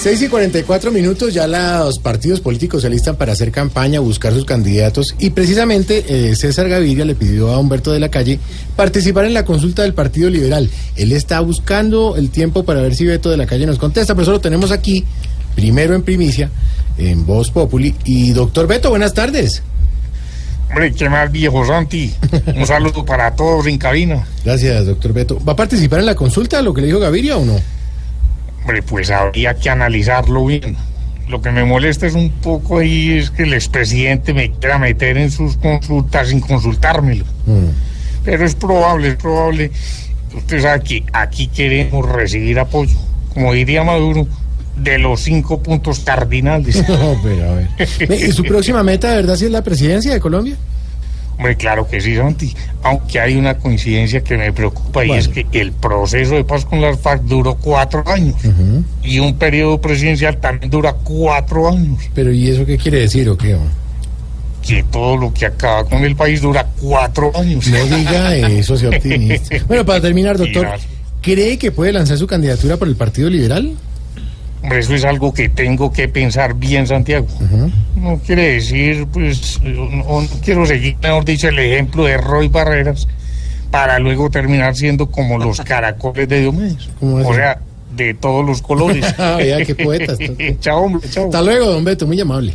6 y 44 minutos, ya los partidos políticos se alistan para hacer campaña, buscar sus candidatos y precisamente eh, César Gaviria le pidió a Humberto de la Calle participar en la consulta del Partido Liberal. Él está buscando el tiempo para ver si Beto de la Calle nos contesta, pero eso lo tenemos aquí, primero en primicia, en Voz Populi. Y doctor Beto, buenas tardes. Hombre, qué más viejo, Santi. Un saludo para todos en cabina. Gracias, doctor Beto. ¿Va a participar en la consulta, lo que le dijo Gaviria o no? Hombre, pues habría que analizarlo bien. Lo que me molesta es un poco ahí es que el expresidente me quiera meter en sus consultas sin consultármelo. Pero es probable, es probable. Usted sabe que aquí queremos recibir apoyo, como diría Maduro, de los cinco puntos cardinales. No, pero a ver. ¿Y su próxima meta, de verdad, si es la presidencia de Colombia? Hombre, claro que sí, Santi. Aunque hay una coincidencia que me preocupa y es que el proceso de paz con las FARC duró cuatro años. Y un periodo presidencial también dura cuatro años. Pero ¿y eso qué quiere decir o qué? Que todo lo que acaba con el país dura cuatro años. No diga eso, sea optimista. Bueno, para terminar, doctor. ¿cree que puede lanzar su candidatura por el Partido Liberal? Hombre, eso es algo que tengo que pensar bien, Santiago. No quiere decir, pues, no, no quiero seguir, mejor dicho, el ejemplo de Roy Barreras para luego terminar siendo como los caracoles de Diomedes. O sea, de todos los colores. Ah, vea, qué poeta chao, hombre, chao. Hasta luego, don Beto, muy amable.